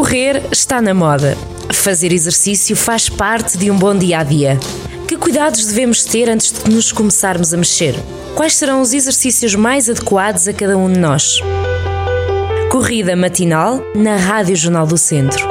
Correr está na moda. Fazer exercício faz parte de um bom dia a dia. Que cuidados devemos ter antes de nos começarmos a mexer? Quais serão os exercícios mais adequados a cada um de nós? Corrida matinal na Rádio Jornal do Centro.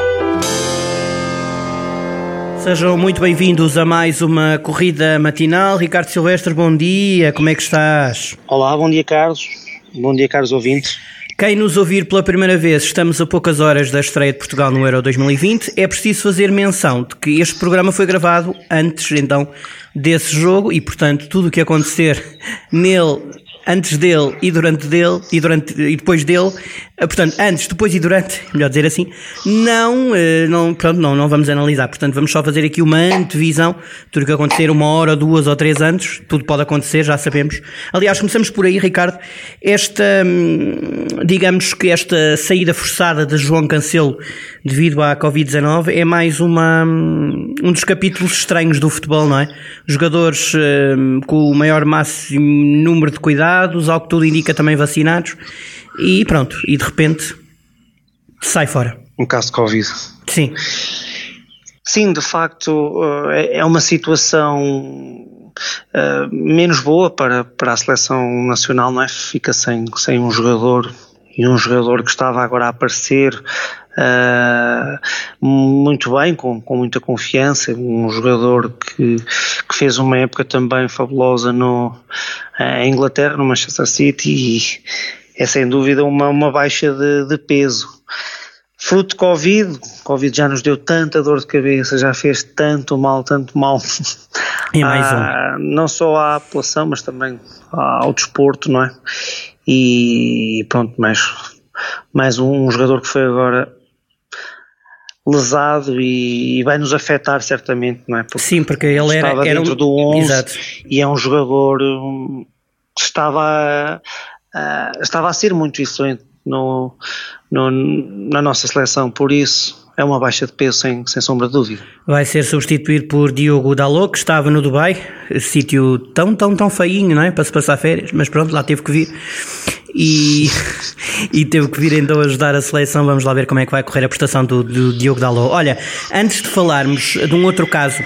Sejam muito bem-vindos a mais uma corrida matinal. Ricardo Silvestre, bom dia, como é que estás? Olá, bom dia, Carlos. Bom dia, caros ouvintes. Quem nos ouvir pela primeira vez, estamos a poucas horas da estreia de Portugal no Euro 2020. É preciso fazer menção de que este programa foi gravado antes, então, desse jogo e, portanto, tudo o que acontecer nele antes dele e durante dele e, durante, e depois dele, eh, portanto, antes, depois e durante, melhor dizer assim, não, eh, não, pronto, não, não vamos analisar. Portanto, vamos só fazer aqui uma antevisão de tudo o que acontecer uma hora, duas ou três antes, tudo pode acontecer, já sabemos. Aliás, começamos por aí, Ricardo, esta, hum, digamos que esta saída forçada de João Cancelo devido à Covid-19 é mais uma, hum, um dos capítulos estranhos do futebol, não é? Jogadores hum, com o maior máximo número de cuidados, ao que tudo indica também vacinados, e pronto, e de repente sai fora. Um caso de Covid. Sim. Sim, de facto, eh, é uma situação Uh, menos boa para, para a seleção nacional, não é? Fica sem, sem um jogador e um jogador que estava agora a aparecer uh, muito bem, com, com muita confiança, um jogador que, que fez uma época também fabulosa no, em Inglaterra, no Manchester City, e é sem dúvida uma, uma baixa de, de peso. Fruto de Covid, Covid já nos deu tanta dor de cabeça, já fez tanto mal, tanto mal. E mais um. não só à população, mas também ao desporto, não é? E pronto, mais, mais um, jogador que foi agora lesado e, e, vai nos afetar certamente, não é? Porque Sim, porque ele era, estava era dentro um, do 11 exato. e é um jogador que estava a, estava a ser muito influente no, no, na nossa seleção, por isso é uma baixa de peso sem, sem sombra de dúvida. Vai ser substituído por Diogo Dalot, que estava no Dubai, sítio tão, tão, tão feinho, não é? Para se passar férias, mas pronto, lá teve que vir. E, e teve que vir então ajudar a seleção. Vamos lá ver como é que vai correr a prestação do, do Diogo Dalot. Olha, antes de falarmos de um outro caso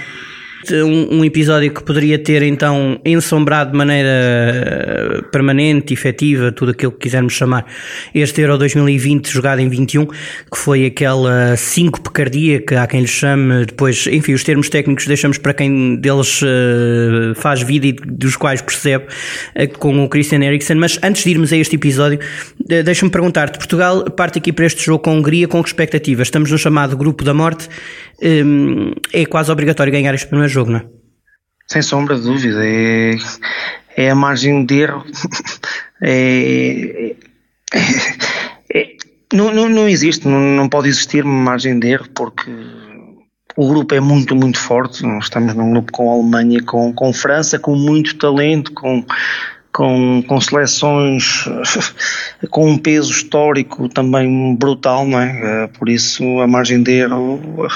um, um, episódio que poderia ter então ensombrado de maneira eh, permanente, efetiva, tudo aquilo que quisermos chamar, este Euro 2020 jogado em 21, que foi aquela síncope cardíaca, há quem lhe chame, depois, enfim, os termos técnicos deixamos para quem deles uh, faz vida e dos quais percebe, uh, com o Christian Eriksen, mas antes de irmos a este episódio, deixa-me perguntar-te, Portugal parte aqui para este jogo com a Hungria com que expectativas? Estamos no chamado grupo da morte, um, é quase obrigatório ganhar este primeiro jogo, não é? Sem sombra de dúvida, é, é a margem de erro. É, é, é, não, não, não existe, não, não pode existir margem de erro porque o grupo é muito, muito forte. Nós estamos num grupo com a Alemanha, com, com França, com muito talento, com, com, com seleções com um peso histórico também brutal, não é? Por isso a margem de erro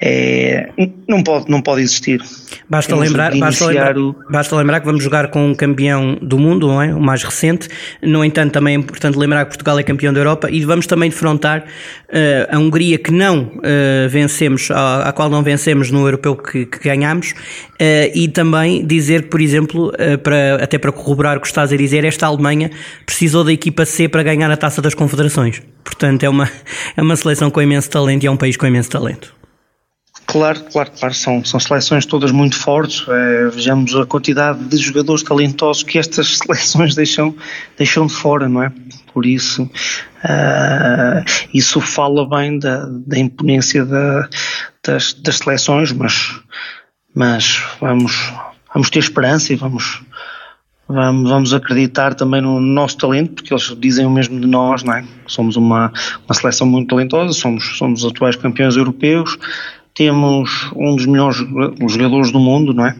é, não, pode, não pode existir. Basta lembrar, basta, lembrar, o... basta lembrar que vamos jogar com um campeão do mundo, não é? o mais recente. No entanto, também é importante lembrar que Portugal é campeão da Europa e vamos também defrontar uh, a Hungria que não uh, vencemos, a, a, qual não vencemos no europeu que, que ganhamos, uh, e também dizer, por exemplo, para, até para corroborar o que estás a dizer, esta Alemanha precisou da equipa C para ganhar a taça das confederações. Portanto, é uma, é uma seleção com imenso talento e é um país com imenso talento. Claro, claro, claro, são, são seleções todas muito fortes. É, vejamos a quantidade de jogadores talentosos que estas seleções deixam, deixam de fora, não é? Por isso, uh, isso fala bem da, da imponência da, das, das seleções, mas, mas vamos, vamos ter esperança e vamos, vamos, vamos acreditar também no nosso talento, porque eles dizem o mesmo de nós, não é? Somos uma, uma seleção muito talentosa, somos, somos atuais campeões europeus temos um dos melhores jogadores do mundo, não é?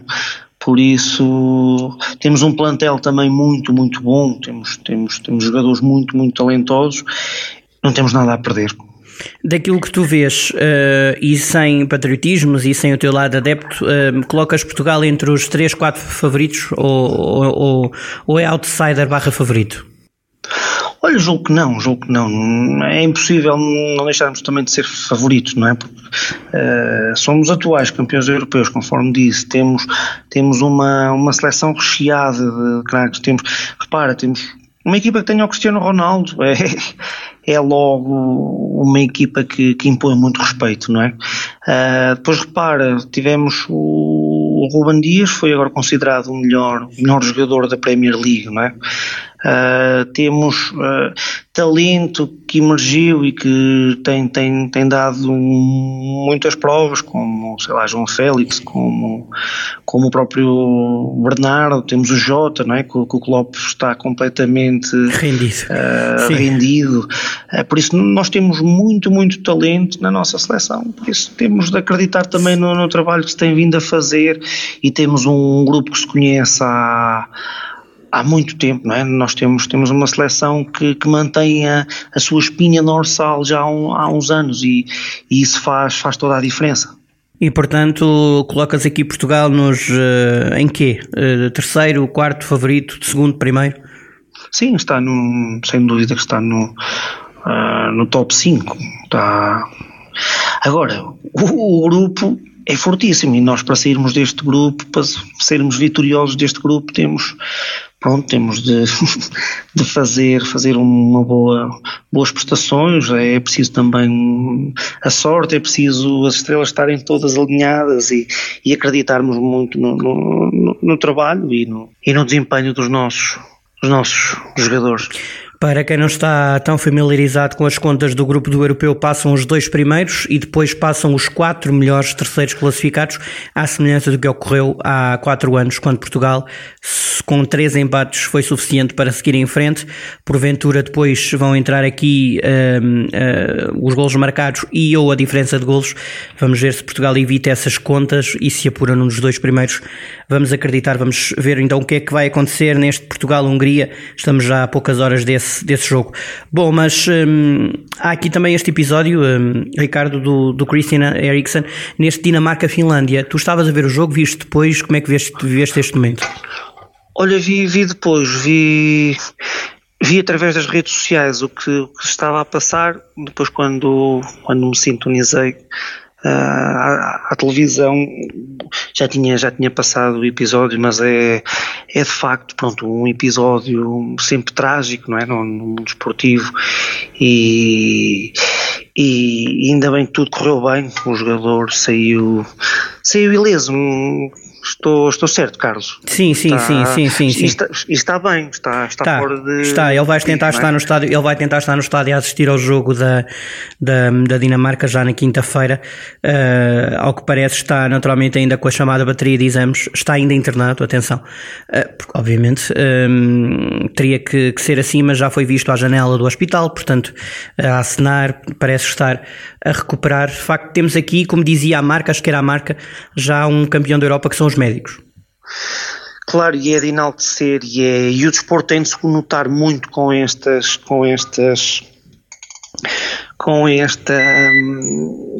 Por isso temos um plantel também muito, muito bom, temos, temos, temos jogadores muito, muito talentosos, não temos nada a perder. Daquilo que tu vês, uh, e sem patriotismos e sem o teu lado adepto, uh, colocas Portugal entre os 3, 4 favoritos ou, ou, ou é outsider barra favorito? Olha, julgo que não, julgo que não. É impossível não deixarmos também de ser favoritos, não é? Porque uh, somos atuais campeões europeus, conforme disse, temos, temos uma, uma seleção recheada de craques, temos, repara, temos uma equipa que tenha o Cristiano Ronaldo, é, é logo uma equipa que, que impõe muito respeito, não é? Uh, depois repara, tivemos o, o Ruben Dias, foi agora considerado o melhor, melhor jogador da Premier League, não é? Uh, temos uh, talento que emergiu e que tem, tem, tem dado muitas provas, como, sei lá, João Félix, como, como o próprio Bernardo, temos o Jota, não é? que, que o Klopp está completamente rendido. Uh, rendido. por isso nós temos muito, muito talento na nossa seleção, por isso temos de acreditar também no, no trabalho que se tem vindo a fazer e temos um, um grupo que se conhece há há muito tempo, não é? Nós temos, temos uma seleção que, que mantém a, a sua espinha dorsal já há, um, há uns anos e, e, isso faz, faz toda a diferença. E portanto, colocas aqui Portugal nos uh, em quê? Uh, terceiro, quarto favorito, segundo, primeiro? Sim, está no, sem dúvida que está no, uh, no top 5. Está... Agora, o, o grupo é fortíssimo e nós para sairmos deste grupo, para sermos vitoriosos deste grupo, temos pronto, temos de, de fazer, fazer uma boa, boas prestações, é preciso também a sorte, é preciso as estrelas estarem todas alinhadas e, e acreditarmos muito no, no, no, trabalho e no, e no desempenho dos nossos, dos nossos jogadores. Para quem não está tão familiarizado com as contas do grupo do europeu, passam os dois primeiros e depois passam os quatro melhores terceiros classificados, à semelhança do que ocorreu há quatro anos, quando Portugal, com três empates, foi suficiente para seguir em frente. Porventura, depois vão entrar aqui uh, os golos marcados e ou a diferença de golos. Vamos ver se Portugal evita essas contas e se apura num dos dois primeiros. Vamos acreditar, vamos ver então o que é que vai acontecer neste Portugal-Hungria. Estamos já a poucas horas desse desse, desse jogo. Bom, mas hum, há aqui também este episódio, hum, Ricardo, do, do Christian Eriksen, neste Dinamarca-Finlândia. Tu estavas a ver o jogo, viste depois, como é que viste, viste este momento? Olha, vi, vi depois, vi, vi através das redes sociais o que, o que estava a passar, depois quando, quando me sintonizei à, à, televisão já tinha, já tinha passado o episódio, mas é, é de facto pronto, um episódio sempre trágico, não é? No, no mundo esportivo. E, e ainda bem que tudo correu bem, o jogador saiu, saiu ileso, Estou, estou certo, Carlos. Sim, sim, está, sim, sim, sim. Está, está bem, está, está, está fora de. Está, ele vai tentar estar é? no estádio, ele vai tentar estar no estádio a assistir ao jogo da, da, da Dinamarca já na quinta-feira. Uh, ao que parece está naturalmente ainda com a chamada bateria de exames, está ainda internado, atenção. Uh, porque obviamente um, eh, teria que, que, ser assim, mas já foi visto à janela do hospital, portanto, a acenar, parece estar a recuperar. De facto, temos aqui, como dizia a marca, acho que era a marca, já um campeão da Europa que são os médicos. Claro, e é de enaltecer, e, é, e o desporto tem de se conotar muito com estas, com estas, com esta,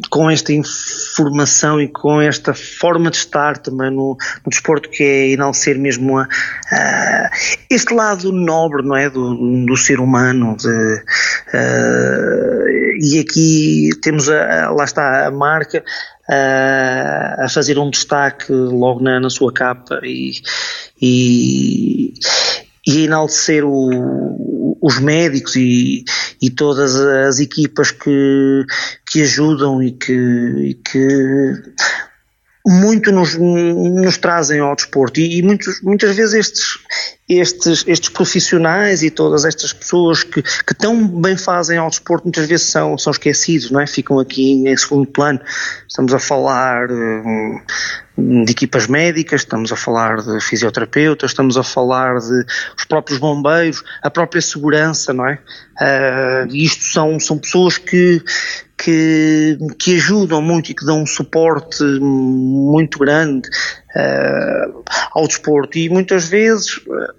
com esta informação e com esta forma de estar também no, no desporto que é enaltecer mesmo a, a, este lado nobre, não é, do, do ser humano, de, a, e aqui temos a, lá está a marca a, a fazer um destaque logo na, na sua capa e, e, e enaltecer o, os médicos e, e todas as equipas que, que ajudam e que, e que muito nos, nos trazem ao desporto e, e muitos, muitas vezes estes, estes, estes profissionais e todas estas pessoas que, que tão bem fazem ao desporto muitas vezes são, são esquecidos, não é? Ficam aqui em segundo plano. Estamos a falar hum, de equipas médicas, estamos a falar de fisioterapeutas, estamos a falar de os próprios bombeiros, a própria segurança, não é? Uh, isto são, são pessoas que, que, que ajudam muito e que dão um suporte muito grande uh, ao desporto e muitas vezes uh,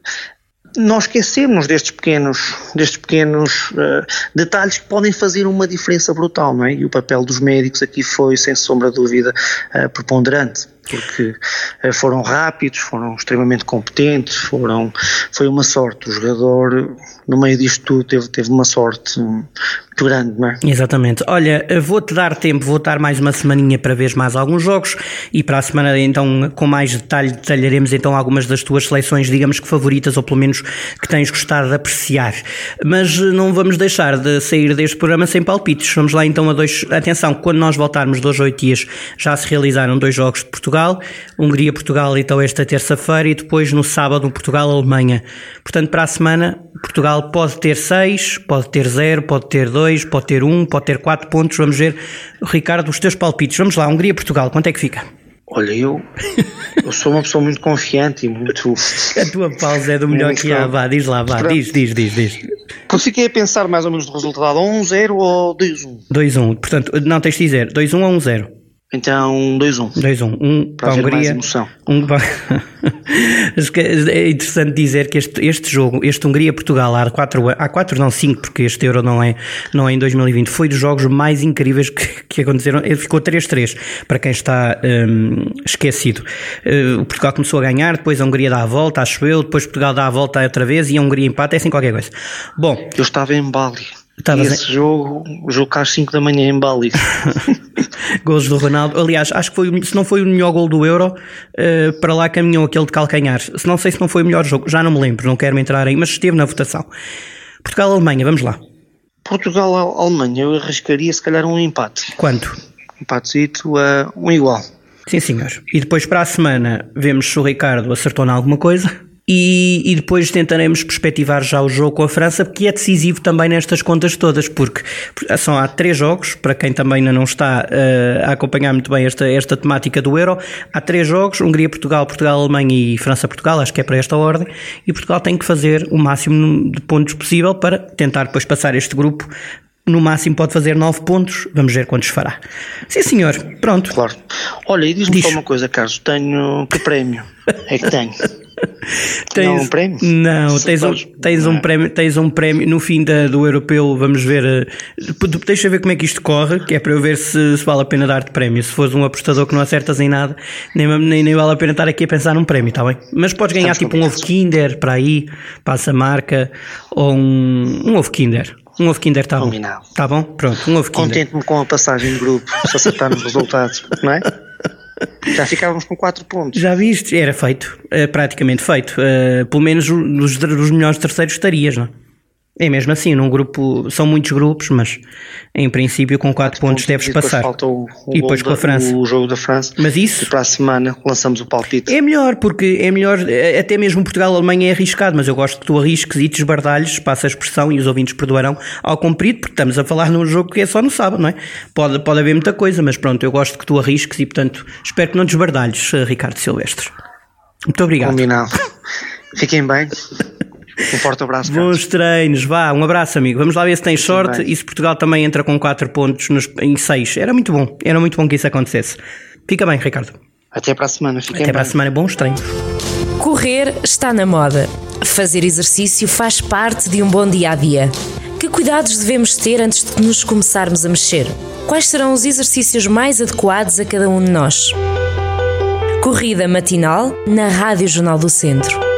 nós esquecemos destes pequenos, destes pequenos uh, detalhes que podem fazer uma diferença brutal, não é? E o papel dos médicos aqui foi, sem sombra de dúvida, preponderante. Porque eh, foram rápidos, foram extremamente competentes, foram, foi uma sorte. O jogador, no meio disto tudo, teve, teve uma sorte muito grande, não é? Exatamente. Olha, vou-te dar tempo, vou dar mais uma semaninha para ver mais alguns jogos e para a semana, então, com mais detalhe, detalharemos então algumas das tuas seleções, digamos que favoritas, ou pelo menos que tens gostado de apreciar. Mas não vamos deixar de sair deste programa sem palpites. Vamos lá então a dois. Atenção, quando nós voltarmos dois oito dias, já se realizaram dois jogos de Portugal, Hungria-Portugal, então esta terça-feira, e depois no sábado, Portugal-Alemanha. Portanto, para a semana, Portugal pode ter seis, pode ter zero, pode ter dois, pode ter um, pode ter quatro pontos. Vamos ver, Ricardo, os teus palpites. Vamos lá, Hungria-Portugal, quanto é que fica? Olha, eu, eu sou uma pessoa muito confiante e muito. A tua pausa é do melhor que há. Vá, diz lá, vá, diz, diz, diz, diz. Porque fiquei a pensar mais ou menos no resultado: 1-0 ou 2-1? 2-1. Portanto, não tens de dizer 2-1 ou 1-0. Então, 2-1. 2-1. Um para a Hungria. Um para... é interessante dizer que este, este jogo, este Hungria-Portugal, há 4 há quatro, não 5, porque este Euro não é, não é em 2020, foi dos jogos mais incríveis que, que aconteceram. Ele ficou 3-3, para quem está um, esquecido. Uh, o Portugal começou a ganhar, depois a Hungria dá a volta, acho eu, depois Portugal dá a volta outra vez e a Hungria empata, é assim qualquer coisa. Bom. Eu estava em Bali. Estavas esse em... jogo, jogo às 5 da manhã em Bali. Gols do Ronaldo. Aliás, acho que foi, se não foi o melhor gol do Euro, uh, para lá caminhou aquele de calcanhar. Se não sei se não foi o melhor jogo, já não me lembro, não quero me entrar aí, mas esteve na votação. Portugal-Alemanha, vamos lá. Portugal-Alemanha, eu arriscaria se calhar um empate. Quanto? Empatezito a um igual. Sim, senhor. E depois para a semana vemos se o Ricardo acertou em alguma coisa e, e, depois tentaremos perspectivar já o jogo com a França, porque é decisivo também nestas contas todas, porque são há três jogos, para quem também ainda não está uh, a acompanhar muito bem esta, esta temática do Euro, há três jogos, Hungria-Portugal, Portugal-Alemanha e França-Portugal, acho que é para esta ordem, e Portugal tem que fazer o máximo de pontos possível para tentar depois passar este grupo no máximo pode fazer 9 pontos, vamos ver quantos fará. Sim, senhor, pronto. Claro. Olha, e diz-me Diz. só uma coisa, Carlos, tenho que prémio é que tenho? tens, não, um prémio? Não, tens um, tens, um prémio, tens um prémio no fim da, do europeu. Vamos ver. Uh, deixa ver como é que isto corre, que é para eu ver se, se vale a pena dar-te prémio. Se fores um apostador que não acertas em nada, nem, nem, nem vale a pena estar aqui a pensar num prémio, está bem? Mas podes ganhar Estamos tipo um ovo Kinder para aí, passa marca, ou um, um ovo Kinder. Um ovo Kinder está bom. Está bom? Pronto, um ovo Kinder. Contente-me com a passagem de grupo, se acertar nos resultados, não é? Já ficávamos com 4 pontos. Já viste? Era feito, eh, praticamente feito. Uh, pelo menos nos, nos melhores terceiros estarias, não é? É mesmo assim, num grupo, são muitos grupos, mas em princípio com 4 pontos, pontos deves passar. Falta o, o e depois com a França. O jogo da França. Mas isso. E para a semana lançamos o palpite. É melhor, porque é melhor, até mesmo Portugal-Alemanha é arriscado, mas eu gosto que tu arrisques e desbardalhes, passa a expressão e os ouvintes perdoarão ao comprido, porque estamos a falar num jogo que é só no sábado, não é? Pode, pode haver muita coisa, mas pronto, eu gosto que tu arrisques e portanto espero que não desbardalhes, eh, Ricardo Silvestre. Muito obrigado. Combinado. Fiquem bem. Um forte abraço. Bons treinos, vá, um abraço, amigo. Vamos lá ver se tens sorte e se Portugal também entra com 4 pontos nos, em 6. Era muito bom, era muito bom que isso acontecesse. Fica bem, Ricardo. Até para a semana. Fiquem Até bem. para a semana, bons treinos. Correr está na moda. Fazer exercício faz parte de um bom dia a dia. Que cuidados devemos ter antes de nos começarmos a mexer? Quais serão os exercícios mais adequados a cada um de nós? Corrida matinal na Rádio Jornal do Centro.